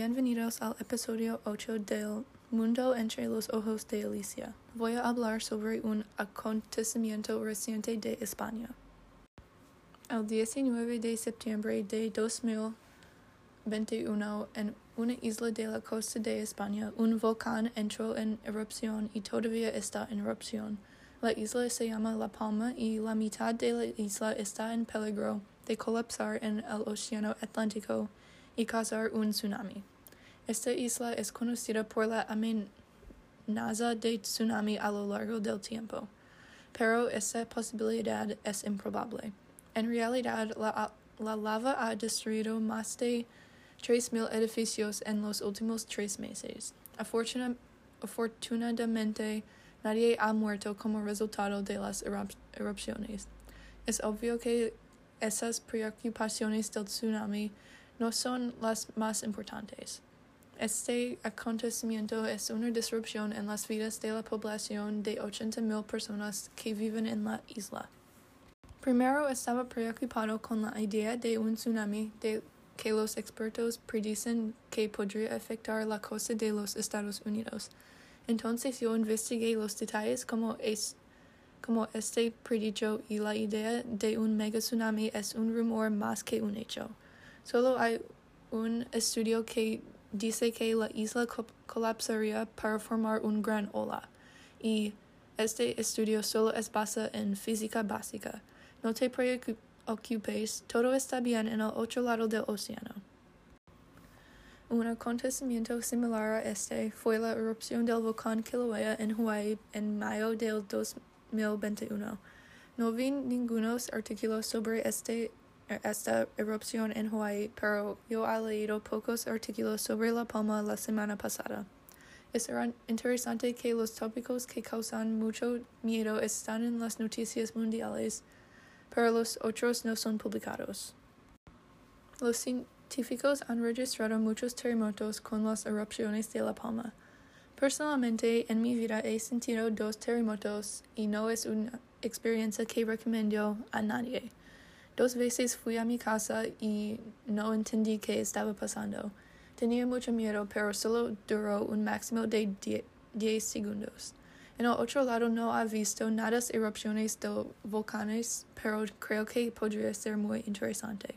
bienvenidos al episodio 8 del Mundo entre los ojos de Alicia. Voy a hablar sobre un acontecimiento reciente de España. El 19 de septiembre de 2021, en una isla de la costa de España, un volcán entró en erupción y todavía está en erupción. La isla se llama La Palma y la mitad de la isla está en peligro de colapsar en el Océano Atlántico y causar un tsunami. Esta isla es conocida por la amenaza de tsunami a lo largo del tiempo, pero esa posibilidad es improbable. En realidad, la, la lava ha destruido más de 3.000 edificios en los últimos tres meses. Afortuna, afortunadamente, nadie ha muerto como resultado de las erupciones. Es obvio que esas preocupaciones del tsunami no son las más importantes. Este acontecimiento es una disrupción en las vidas de la población de 80.000 personas que viven en la isla. Primero estaba preocupado con la idea de un tsunami de que los expertos predicen que podría afectar la costa de los Estados Unidos. Entonces yo investigué los detalles como es como este predicho y la idea de un mega tsunami es un rumor más que un hecho. Solo hay un estudio que dice que la isla colapsaría para formar un gran ola, y este estudio solo es basado en física básica. No te preocupes, todo está bien en el otro lado del océano. Un acontecimiento similar a este fue la erupción del volcán Kilauea en Hawaii en mayo del 2021. No vi ningunos artículos sobre este, esta erupción en Hawaii, pero yo he leído pocos artículos sobre La Palma la semana pasada. Es interesante que los tópicos que causan mucho miedo están en las noticias mundiales pero los otros no son publicados. Los científicos han registrado muchos terremotos con las erupciones de La Palma. Personalmente, en mi vida he sentido dos terremotos y no es una experiencia que recomiendo a nadie. Dos veces fui a mi casa y no entendí qué estaba pasando. Tenía mucho miedo, pero solo duró un máximo de 10 segundos. En el otro lado no ha visto nada erupciones de volcanes, pero creo que podría ser muy interesante.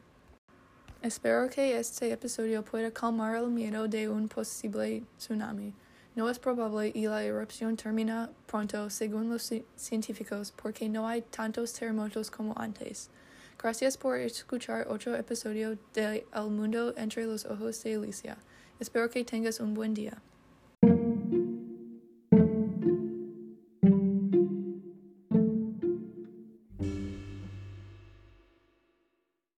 Espero que este episodio pueda calmar el miedo de un posible tsunami. No es probable y la erupción termina pronto según los científicos porque no hay tantos terremotos como antes. Gracias por escuchar otro episodio de El mundo entre los ojos de Alicia. Espero que tengas un buen día.